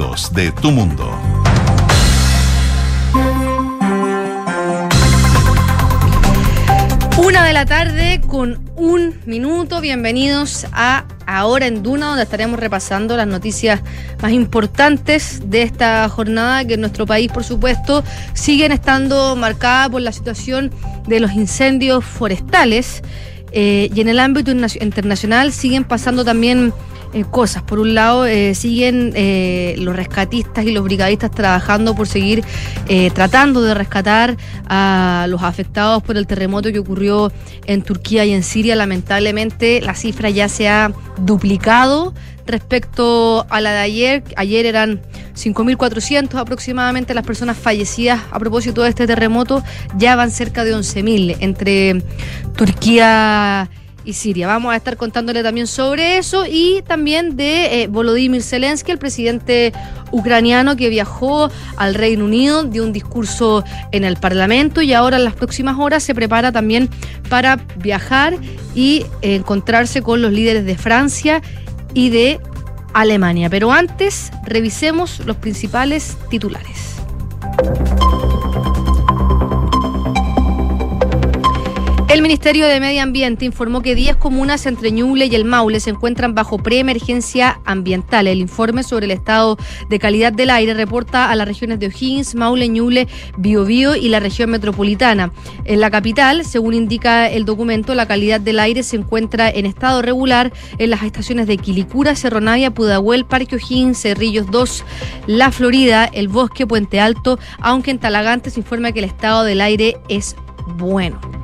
de tu mundo. Una de la tarde con un minuto. Bienvenidos a Ahora en Duna, donde estaremos repasando las noticias más importantes de esta jornada, que en nuestro país, por supuesto, siguen estando marcadas por la situación de los incendios forestales. Eh, y en el ámbito internacional siguen pasando también eh, cosas. Por un lado, eh, siguen eh, los rescatistas y los brigadistas trabajando por seguir tratando de rescatar a los afectados por el terremoto que ocurrió en Turquía y en Siria. Lamentablemente, la cifra ya se ha duplicado respecto a la de ayer. Ayer eran 5.400 aproximadamente las personas fallecidas a propósito de este terremoto. Ya van cerca de 11.000 entre Turquía y Siria. Vamos a estar contándole también sobre eso y también de eh, Volodymyr Zelensky, el presidente ucraniano que viajó al Reino Unido, dio un discurso en el Parlamento y ahora en las próximas horas se prepara también para viajar y encontrarse con los líderes de Francia y de Alemania. Pero antes, revisemos los principales titulares. El Ministerio de Medio Ambiente informó que 10 comunas entre Ñuble y el Maule se encuentran bajo preemergencia ambiental. El informe sobre el estado de calidad del aire reporta a las regiones de O'Higgins, Maule, Ñuble, Biobío y la región metropolitana. En la capital, según indica el documento, la calidad del aire se encuentra en estado regular en las estaciones de Quilicura, Cerro Navia, Pudahuel, Parque O'Higgins, Cerrillos 2, La Florida, El Bosque, Puente Alto, aunque en Talagante se informa que el estado del aire es bueno.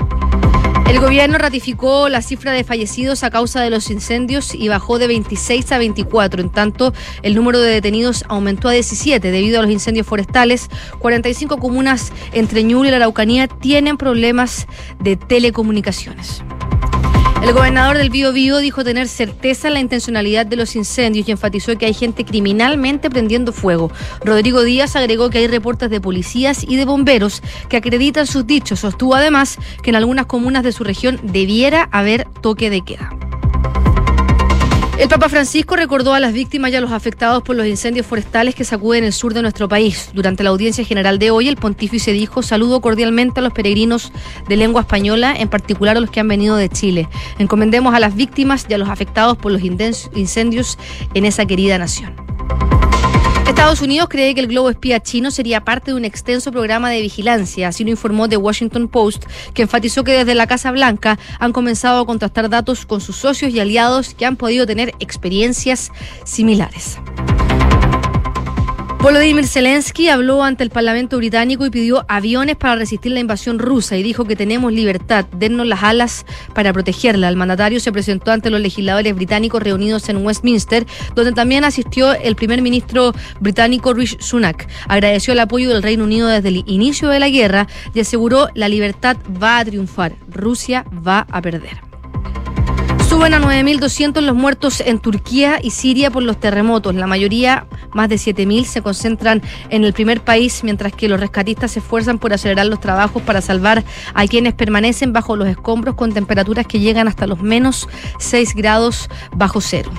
El gobierno ratificó la cifra de fallecidos a causa de los incendios y bajó de 26 a 24. En tanto, el número de detenidos aumentó a 17 debido a los incendios forestales. 45 comunas entre Ñuble y la Araucanía tienen problemas de telecomunicaciones. El gobernador del Bío Bío dijo tener certeza en la intencionalidad de los incendios y enfatizó que hay gente criminalmente prendiendo fuego. Rodrigo Díaz agregó que hay reportes de policías y de bomberos que acreditan sus dichos. Sostuvo además que en algunas comunas de su región debiera haber toque de queda. El Papa Francisco recordó a las víctimas y a los afectados por los incendios forestales que sacuden el sur de nuestro país. Durante la audiencia general de hoy, el pontífice dijo, saludo cordialmente a los peregrinos de lengua española, en particular a los que han venido de Chile. Encomendemos a las víctimas y a los afectados por los incendios en esa querida nación. Estados Unidos cree que el globo espía chino sería parte de un extenso programa de vigilancia, así lo informó The Washington Post, que enfatizó que desde la Casa Blanca han comenzado a contrastar datos con sus socios y aliados que han podido tener experiencias similares. Volodymyr Zelensky habló ante el Parlamento británico y pidió aviones para resistir la invasión rusa y dijo que tenemos libertad, dennos las alas para protegerla. El mandatario se presentó ante los legisladores británicos reunidos en Westminster, donde también asistió el primer ministro británico Rishi Sunak. Agradeció el apoyo del Reino Unido desde el inicio de la guerra y aseguró la libertad va a triunfar, Rusia va a perder. Suben a 9.200 los muertos en Turquía y Siria por los terremotos. La mayoría, más de 7.000, se concentran en el primer país, mientras que los rescatistas se esfuerzan por acelerar los trabajos para salvar a quienes permanecen bajo los escombros con temperaturas que llegan hasta los menos 6 grados bajo cero.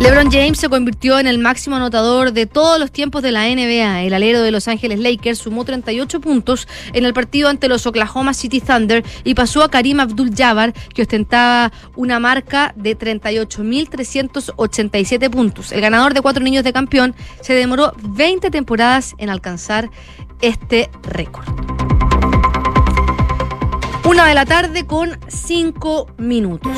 LeBron James se convirtió en el máximo anotador de todos los tiempos de la NBA. El alero de Los Ángeles Lakers sumó 38 puntos en el partido ante los Oklahoma City Thunder y pasó a Karim Abdul-Jabbar, que ostentaba una marca de 38.387 puntos. El ganador de cuatro niños de campeón se demoró 20 temporadas en alcanzar este récord. Una de la tarde con cinco minutos.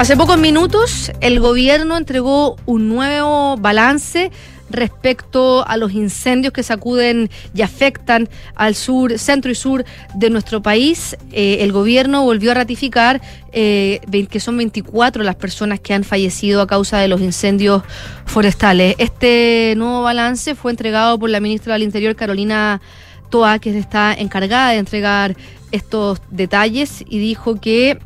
Hace pocos minutos el gobierno entregó un nuevo balance respecto a los incendios que sacuden y afectan al sur, centro y sur de nuestro país. Eh, el gobierno volvió a ratificar eh, que son 24 las personas que han fallecido a causa de los incendios forestales. Este nuevo balance fue entregado por la ministra del Interior, Carolina Toa, que está encargada de entregar estos detalles y dijo que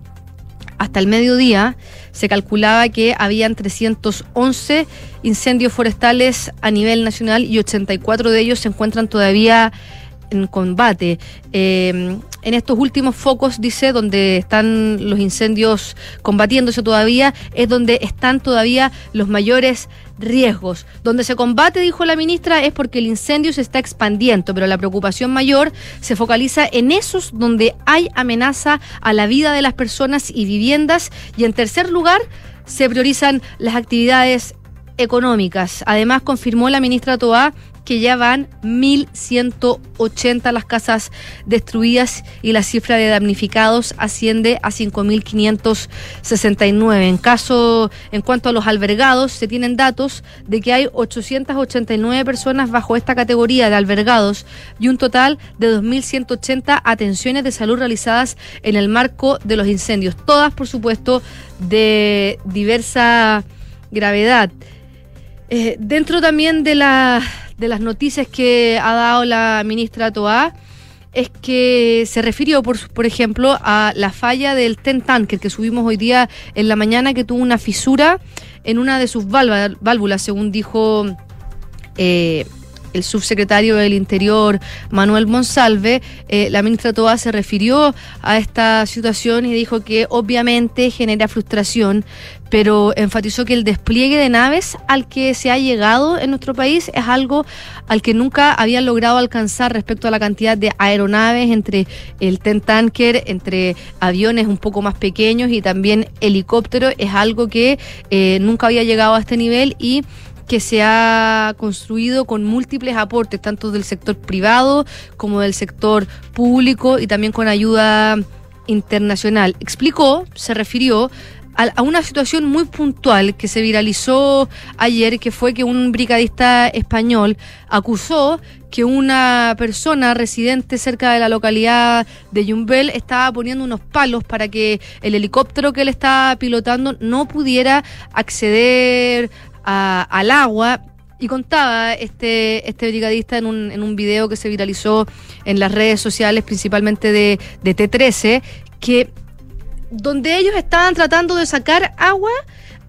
hasta el mediodía se calculaba que habían 311 incendios forestales a nivel nacional y 84 de ellos se encuentran todavía en combate. Eh, en estos últimos focos, dice, donde están los incendios combatiéndose todavía, es donde están todavía los mayores riesgos. Donde se combate, dijo la ministra, es porque el incendio se está expandiendo, pero la preocupación mayor se focaliza en esos donde hay amenaza a la vida de las personas y viviendas. Y en tercer lugar, se priorizan las actividades económicas. Además, confirmó la ministra Toá que ya van 1.180 las casas destruidas y la cifra de damnificados asciende a 5.569. En caso, en cuanto a los albergados, se tienen datos de que hay 889 personas bajo esta categoría de albergados y un total de 2.180 atenciones de salud realizadas en el marco de los incendios, todas, por supuesto, de diversa gravedad. Eh, dentro también de, la, de las noticias que ha dado la ministra Toá, es que se refirió, por, por ejemplo, a la falla del Ten Tanker que subimos hoy día en la mañana, que tuvo una fisura en una de sus válvulas, según dijo eh, el subsecretario del Interior, Manuel Monsalve, eh, la ministra Toa se refirió a esta situación y dijo que obviamente genera frustración, pero enfatizó que el despliegue de naves al que se ha llegado en nuestro país es algo al que nunca habían logrado alcanzar respecto a la cantidad de aeronaves entre el TEN Tanker, entre aviones un poco más pequeños y también helicópteros. Es algo que eh, nunca había llegado a este nivel y que se ha construido con múltiples aportes, tanto del sector privado como del sector público y también con ayuda internacional. Explicó, se refirió a, una situación muy puntual que se viralizó ayer, que fue que un brigadista español acusó que una persona residente cerca de la localidad de Yumbel estaba poniendo unos palos para que el helicóptero que él estaba pilotando no pudiera acceder al agua. Y contaba este, este brigadista en un, en un video que se viralizó en las redes sociales, principalmente de, de T13, que donde ellos estaban tratando de sacar agua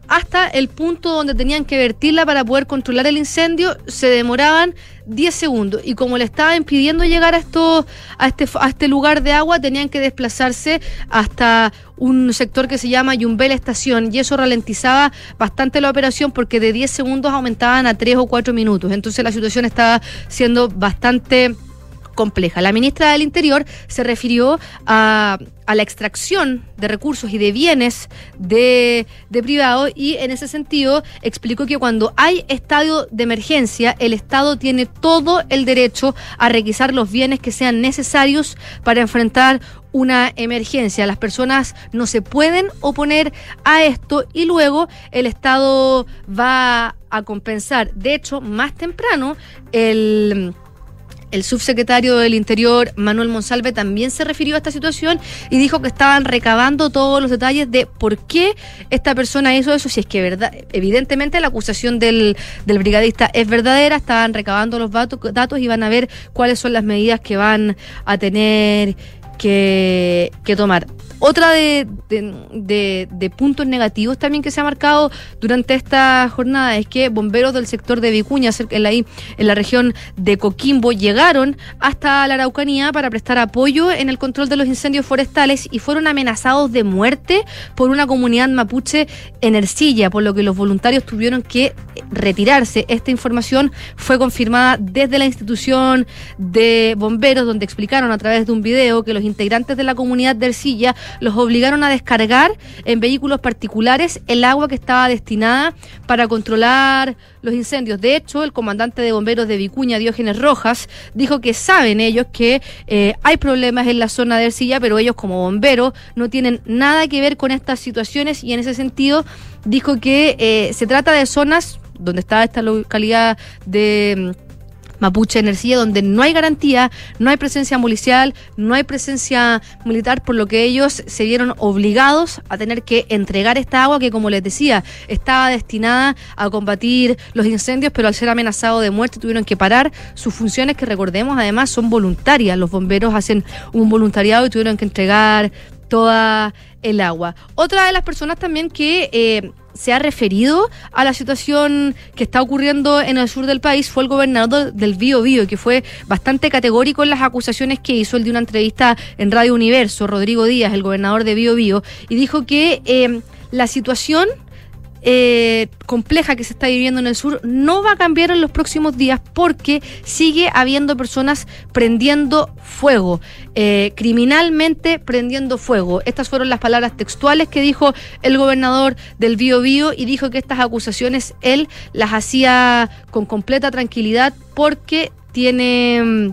hasta el punto donde tenían que vertirla para poder controlar el incendio, se demoraban 10 segundos. Y como le estaba impidiendo llegar a, esto, a, este, este lugar de agua, tenían que desplazarse hasta un sector que se llama Yumbel Estación. Y eso ralentizaba bastante la operación porque de 10 segundos aumentaban a 3 o 4 minutos. Entonces la situación estaba siendo bastante compleja. La ministra del Interior se refirió a, la extracción de recursos y de bienes de, de privados y en ese sentido explicó que cuando hay estadio de emergencia, el Estado tiene todo el derecho a requisar los bienes que sean necesarios para enfrentar una emergencia. Las personas no se pueden oponer a esto y luego el Estado va a compensar. De hecho, más temprano, el el subsecretario del Interior, Manuel Monsalve, también se refirió a esta situación y dijo que estaban recabando todos los detalles de por qué esta persona hizo eso, si es que verdad, evidentemente la acusación del, del brigadista es verdadera, estaban recabando los datos y van a ver cuáles son las medidas que van a tener que, tomar. Otra de, de, puntos negativos también que se ha marcado durante esta jornada es que bomberos del sector de Vicuña, en la, en la región de Coquimbo, llegaron hasta la Araucanía para prestar apoyo en el control de los incendios forestales y fueron amenazados de muerte por una comunidad mapuche en Ercilla, por lo que los voluntarios tuvieron que retirarse. Esta información fue confirmada desde la institución de bomberos, donde explicaron a través de un video que los integrantes de la comunidad de Ercilla los obligaron a descargar en vehículos particulares el agua que estaba destinada para controlar los incendios. De hecho, el comandante de bomberos de Vicuña, Diógenes Rojas, dijo que saben ellos que eh, hay problemas en la zona de Ercilla, pero ellos como bomberos no tienen nada que ver con estas situaciones y en ese sentido dijo que eh, se trata de zonas donde está esta localidad de mm, Mapuche Energía, donde no hay garantía, no hay presencia policial, no hay presencia militar, por lo que ellos se vieron obligados a tener que entregar esta agua que, como les decía, estaba destinada a combatir los incendios, pero al ser amenazado de muerte tuvieron que parar sus funciones, que recordemos además son voluntarias. Los bomberos hacen un voluntariado y tuvieron que entregar toda el agua. Otra de las personas también que... Eh, se ha referido a la situación que está ocurriendo en el sur del país fue el gobernador del Bío Bío, que fue bastante categórico en las acusaciones que hizo el de una entrevista en Radio Universo, Rodrigo Díaz, el gobernador de Bío Bío, y dijo que eh, la situación eh, compleja que se está viviendo en el sur no va a cambiar en los próximos días porque sigue habiendo personas prendiendo fuego, eh, criminalmente prendiendo fuego. Estas fueron las palabras textuales que dijo el gobernador del Bío Bío y dijo que estas acusaciones él las hacía con completa tranquilidad porque tiene... Mm,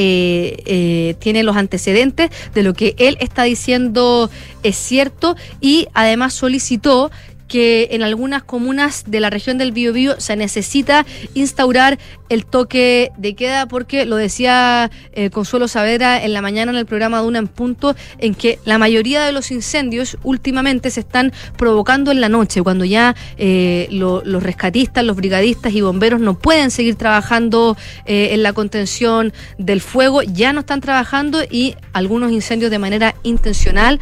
eh, tiene los antecedentes de lo que él está diciendo es cierto y además solicitó que en algunas comunas de la región del Biobío se necesita instaurar el toque de queda porque lo decía eh, Consuelo Saavedra en la mañana en el programa de Una en Punto en que la mayoría de los incendios últimamente se están provocando en la noche cuando ya eh, los rescatistas, los brigadistas y bomberos no pueden seguir trabajando eh, en la contención del fuego, ya no están trabajando y algunos incendios de manera intencional,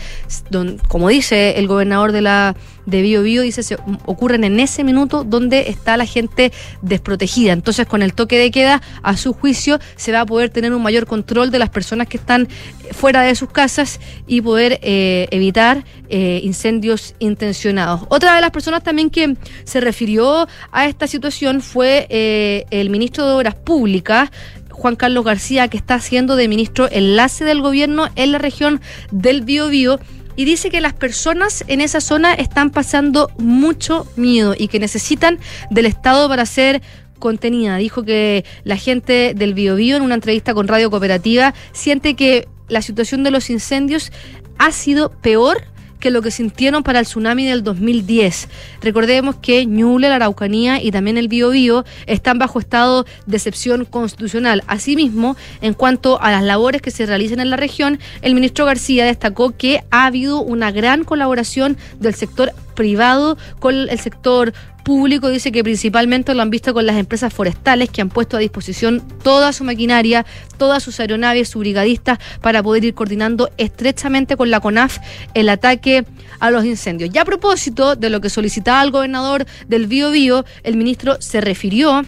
como dice el gobernador de la de Bio Bio, dice, se ocurren en ese minuto donde está la gente desprotegida. Entonces, con el toque de queda, a su juicio, se va a poder tener un mayor control de las personas que están fuera de sus casas y poder eh, evitar eh, incendios intencionados. Otra de las personas también que se refirió a esta situación fue eh, el ministro de Obras Públicas, Juan Carlos García, que está siendo de ministro enlace del gobierno en la región del Biobío y dice que las personas en esa zona están pasando mucho miedo y que necesitan del Estado para ser contenida. Dijo que la gente del Biobío en una entrevista con Radio Cooperativa siente que la situación de los incendios ha sido peor que lo que sintieron para el tsunami del 2010. Recordemos que Ñuble, la Araucanía y también el Biobío están bajo estado de excepción constitucional. Asimismo, en cuanto a las labores que se realizan en la región, el ministro García destacó que ha habido una gran colaboración del sector privado con el sector público dice que principalmente lo han visto con las empresas forestales que han puesto a disposición toda su maquinaria, todas sus aeronaves, sus brigadistas para poder ir coordinando estrechamente con la CONAF el ataque a los incendios. Ya a propósito de lo que solicitaba el gobernador del Bío Bío, el ministro se refirió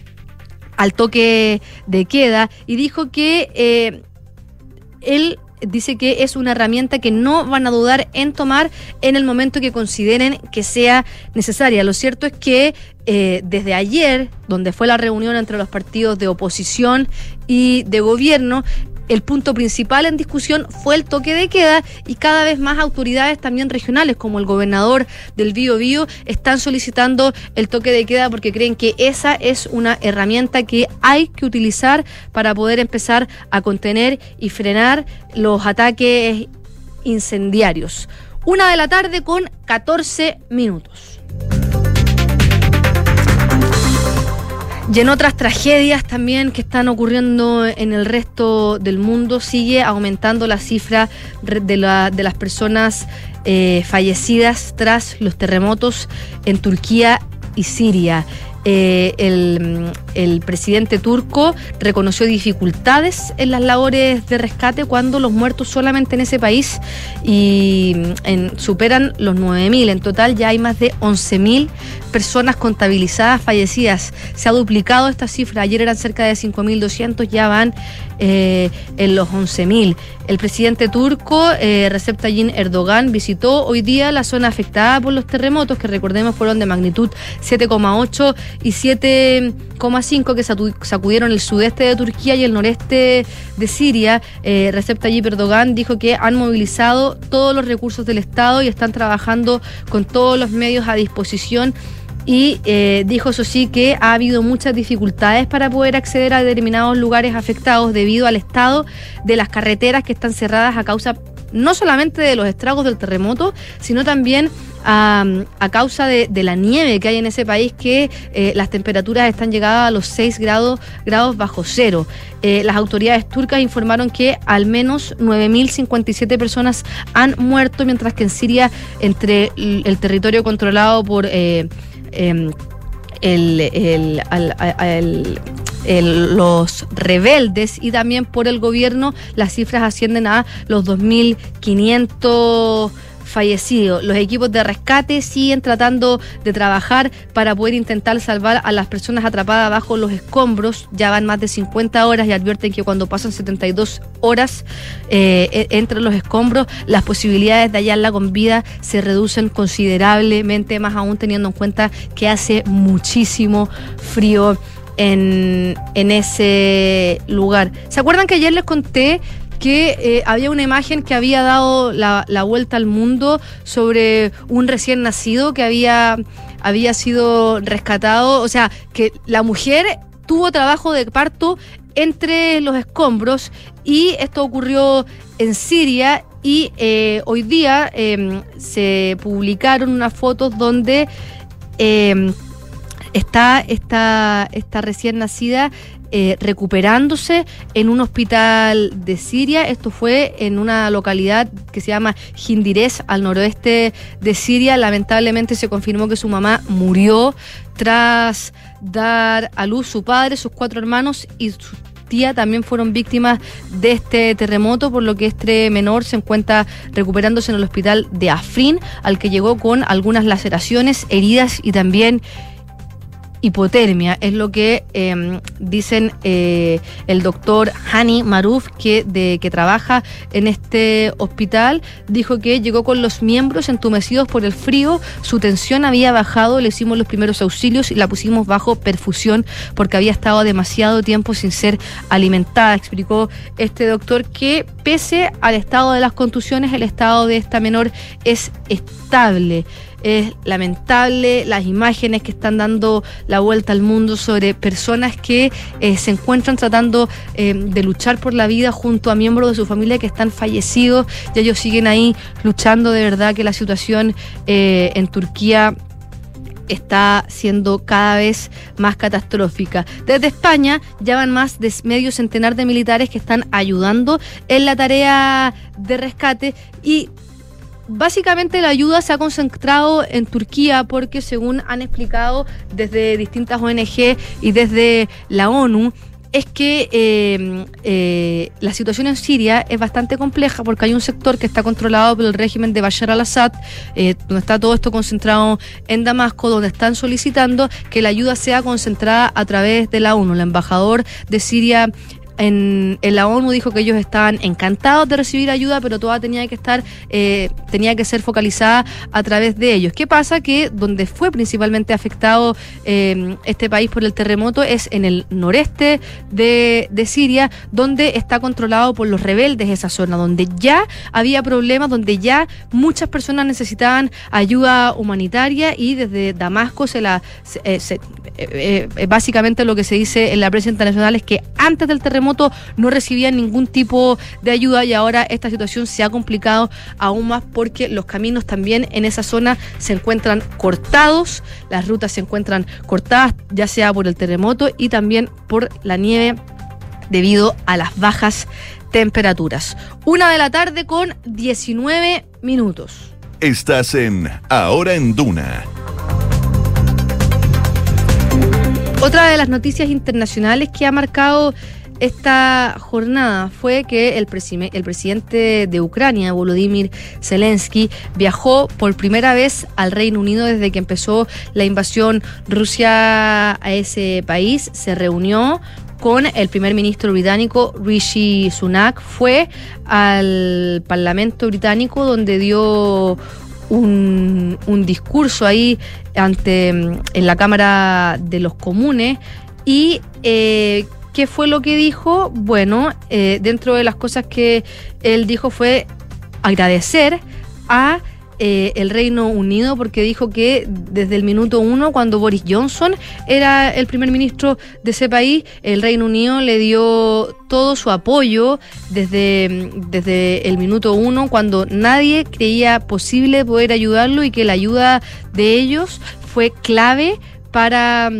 al toque de queda y dijo que eh, él dice que es una herramienta que no van a dudar en tomar en el momento que consideren que sea necesaria. Lo cierto es que eh, desde ayer, donde fue la reunión entre los partidos de oposición y de gobierno, el punto principal en discusión fue el toque de queda y cada vez más autoridades también regionales, como el gobernador del Bío Bío, están solicitando el toque de queda porque creen que esa es una herramienta que hay que utilizar para poder empezar a contener y frenar los ataques incendiarios. Una de la tarde con 14 minutos. Y en otras tragedias también que están ocurriendo en el resto del mundo, sigue aumentando la cifra de, la, de las personas eh, fallecidas tras los terremotos en Turquía y Siria. Eh, el, presidente turco reconoció dificultades en las labores de rescate cuando los muertos solamente en ese país y superan los 9.000. En total ya hay más de 11.000 personas contabilizadas fallecidas. Se ha duplicado esta cifra. Ayer eran cerca de 5.200, ya van eh, en los 11.000. El presidente turco, eh, Recep Tayyip Erdogan, visitó hoy día la zona afectada por los terremotos, que recordemos fueron de magnitud 7,8 y 7,5 que sacudieron el sudeste de Turquía y el noreste de Siria. Eh, Recep Tayyip Erdogan dijo que han movilizado todos los recursos del Estado y están trabajando con todos los medios a disposición y eh, dijo eso sí que ha habido muchas dificultades para poder acceder a determinados lugares afectados debido al estado de las carreteras que están cerradas a causa no solamente de los estragos del terremoto, sino también a, causa de, la nieve que hay en ese país, que eh, las temperaturas están llegadas a los 6 grados, grados bajo cero. Eh, las autoridades turcas informaron que al menos 9.057 personas han muerto, mientras que en Siria, entre el, territorio controlado por... Em, los rebeldes y también por el gobierno, las cifras ascienden a los 2.500 fallecido. Los equipos de rescate siguen tratando de trabajar para poder intentar salvar a las personas atrapadas bajo los escombros. Ya van más de 50 horas y advierten que cuando pasan 72 horas eh, e, entre los escombros, las posibilidades de hallarla con vida se reducen considerablemente, más aún teniendo en cuenta que hace muchísimo frío en, en ese lugar. ¿Se acuerdan que ayer les conté que eh, había una imagen que había dado la, vuelta al mundo sobre un recién nacido que había, había sido rescatado, o sea, que la mujer tuvo trabajo de parto entre los escombros y esto ocurrió en Siria y eh, hoy día em, se publicaron unas fotos donde em, está esta, esta recién nacida eh, recuperándose en un hospital de Siria. Esto fue en una localidad que se llama Jindirez, al noroeste de Siria. Lamentablemente se confirmó que su mamá murió tras dar a luz su padre, sus cuatro hermanos y su tía también fueron víctimas de este terremoto, por lo que este menor se encuentra recuperándose en el hospital de Afrin, al que llegó con algunas laceraciones, heridas y también hipotermia, es lo que em, dicen eh, el doctor Hani Maruf, que, de, que trabaja en este hospital, dijo que llegó con los miembros entumecidos por el frío, su tensión había bajado, le hicimos los primeros auxilios y la pusimos bajo perfusión porque había estado demasiado tiempo sin ser alimentada, explicó este doctor que pese al estado de las contusiones, el estado de esta menor es estable. Es lamentable las imágenes que están dando la vuelta al mundo sobre personas que eh, se encuentran tratando eh, de luchar por la vida junto a miembros de su familia que están fallecidos y ellos siguen ahí luchando de verdad que la situación eh, en Turquía está siendo cada vez más catastrófica. Desde España ya van más de medio centenar de militares que están ayudando en la tarea de rescate y básicamente la ayuda se ha concentrado en Turquía porque según han explicado desde distintas ONG y desde la ONU, es que eh, eh, la situación en Siria es bastante compleja porque hay un sector que está controlado por el régimen de Bashar al-Assad, eh, donde está todo esto concentrado en Damasco, donde están solicitando que la ayuda sea concentrada a través de la ONU. El embajador de Siria en, la ONU dijo que ellos estaban encantados de recibir ayuda, pero toda tenía que estar, eh, tenía que ser focalizada a través de ellos. ¿Qué pasa? Que donde fue principalmente afectado eh, este país por el terremoto es en el noreste de, Siria, donde está controlado por los rebeldes esa zona, donde ya había problemas, donde ya muchas personas necesitaban ayuda humanitaria y desde Damasco se la eh, básicamente lo que se dice en la prensa internacional es que antes del terremoto no recibían ningún tipo de ayuda y ahora esta situación se ha complicado aún más porque los caminos también en esa zona se encuentran cortados, las rutas se encuentran cortadas ya sea por el terremoto y también por la nieve debido a las bajas temperaturas. Una de la tarde con 19 minutos. Estás en Ahora en Duna. Otra de las noticias internacionales que ha marcado esta jornada fue que el, el, presidente de Ucrania, Volodymyr Zelensky, viajó por primera vez al Reino Unido desde que empezó la invasión Rusia a ese país. Se reunió con el primer ministro británico Rishi Sunak. Fue al Parlamento británico donde dio un, discurso ahí ante en la Cámara de los Comunes y eh, ¿Qué fue lo que dijo? Bueno, eh, dentro de las cosas que él dijo fue agradecer a eh, el Reino Unido porque dijo que desde el minuto uno, cuando Boris Johnson era el primer ministro de ese país, el Reino Unido le dio todo su apoyo desde, desde el minuto uno, cuando nadie creía posible poder ayudarlo y que la ayuda de ellos fue clave para,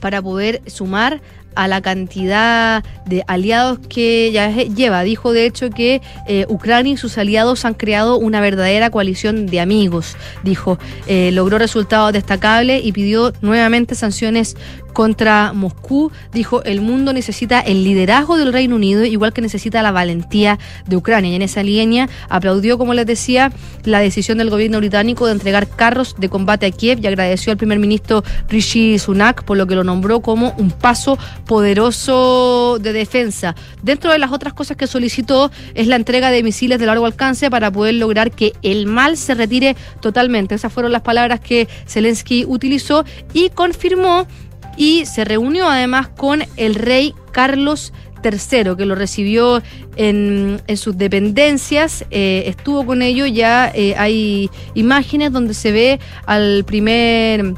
para poder sumar a la cantidad de aliados que ya lleva. Dijo de hecho que eh, Ucrania y sus aliados han creado una verdadera coalición de amigos. Dijo, eh, logró resultados destacables y pidió nuevamente sanciones contra Moscú. Dijo, el mundo necesita el liderazgo del Reino Unido, igual que necesita la valentía de Ucrania. Y en esa línea aplaudió, como les decía, la decisión del gobierno británico de entregar carros de combate a Kiev y agradeció al primer ministro Rishi Sunak por lo que lo nombró como un paso poderoso de defensa. Dentro de las otras cosas que solicitó es la entrega de misiles de largo alcance para poder lograr que el mal se retire totalmente. Esas fueron las palabras que Zelensky utilizó y confirmó y se reunió además con el rey Carlos III, que lo recibió en, sus dependencias, eh, estuvo con ello, ya eh, hay imágenes donde se ve al primer,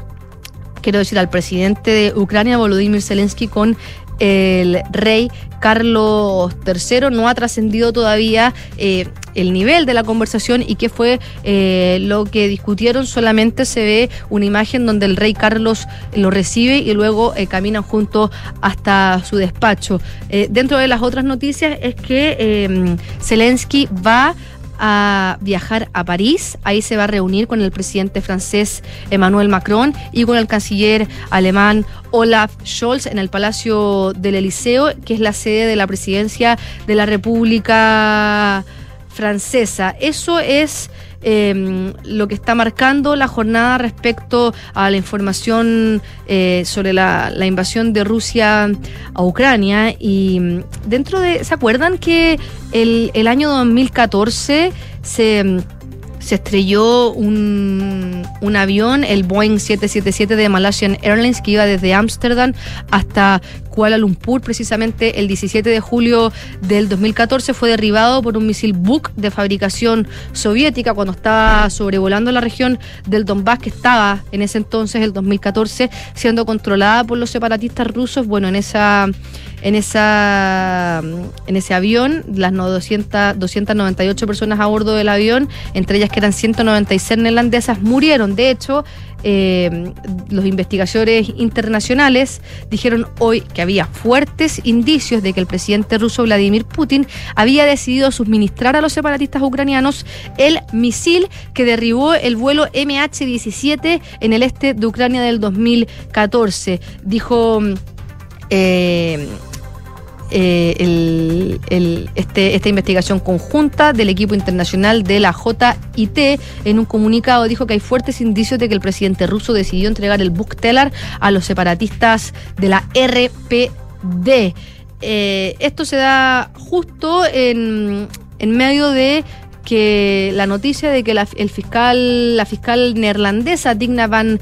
quiero decir, al presidente de Ucrania, Volodymyr Zelensky, con el rey Carlos III. No ha trascendido todavía eh, el nivel de la conversación y qué fue eh, lo que discutieron. Solamente se ve una imagen donde el rey Carlos lo recibe y luego eh, caminan juntos hasta su despacho. dentro de las otras noticias es que Zelensky va a viajar a París. Ahí se va a reunir con el presidente francés Emmanuel Macron y con el canciller alemán Olaf Scholz en el Palacio del Eliseo, que es la sede de la presidencia de la República Francesa. Eso es eh, lo que está marcando la jornada respecto a la información eh, sobre la, invasión de Rusia a Ucrania. Y mm, dentro de, ¿se acuerdan que el, el año 2014 se mm, se estrelló un, un, avión, el Boeing 777 de Malaysian Airlines, que iba desde Ámsterdam hasta Kuala Lumpur, precisamente el 17 de julio del 2014, fue derribado por un misil Buk de fabricación soviética cuando estaba sobrevolando la región del Donbass, que estaba en ese entonces, el 2014, siendo controlada por los separatistas rusos. Bueno, en esa en esa en ese avión, las 200, 298 personas a bordo del avión, entre ellas que eran 196 neerlandesas, murieron. De hecho, eh, los investigadores internacionales dijeron hoy que había fuertes indicios de que el presidente ruso Vladimir Putin había decidido suministrar a los separatistas ucranianos el misil que derribó el vuelo MH17 en el este de Ucrania del 2014. Dijo... Eh, eh, este, esta investigación conjunta del equipo internacional de la JIT en un comunicado dijo que hay fuertes indicios de que el presidente ruso decidió entregar el Buktelar a los separatistas de la RPD. Eh, esto se da justo en, medio de que la noticia de que el fiscal, la fiscal neerlandesa Digna van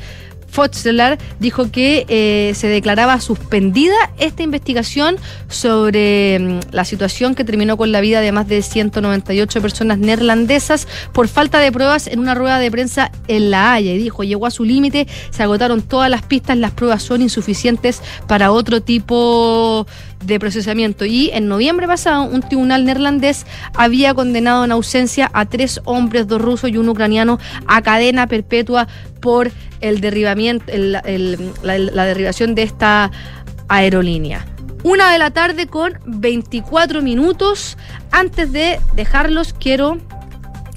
Fotzler dijo que eh, se declaraba suspendida esta investigación sobre mm, la situación que terminó con la vida de más de 198 personas neerlandesas por falta de pruebas en una rueda de prensa en La Haya. Y dijo, llegó a su límite, se agotaron todas las pistas, las pruebas son insuficientes para otro tipo de procesamiento. Y en noviembre pasado, un tribunal neerlandés había condenado en ausencia a tres hombres, dos rusos y un ucraniano, a cadena perpetua por el derribamiento, la derribación de esta aerolínea. Una de la tarde con 24 minutos. Antes de dejarlos, quiero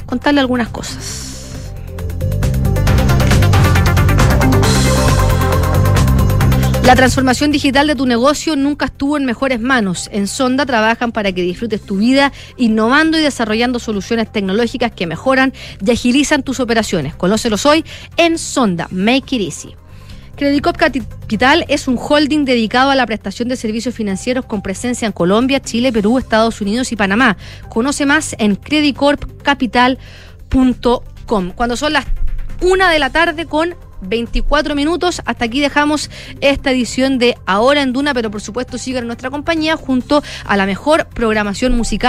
contarle algunas cosas. La transformación digital de tu negocio nunca estuvo en mejores manos. En Sonda trabajan para que disfrutes tu vida innovando y desarrollando soluciones tecnológicas que mejoran y agilizan tus operaciones. Conócelos hoy en Sonda. Make it easy. Credicop Capital es un holding dedicado a la prestación de servicios financieros con presencia en Colombia, Chile, Perú, Estados Unidos y Panamá. Conoce más en creditcorpcapital.com. Cuando son las una de la tarde con 24 minutos. Hasta aquí dejamos esta edición de Ahora en Duna, pero por supuesto sigan nuestra compañía junto a la mejor programación musical.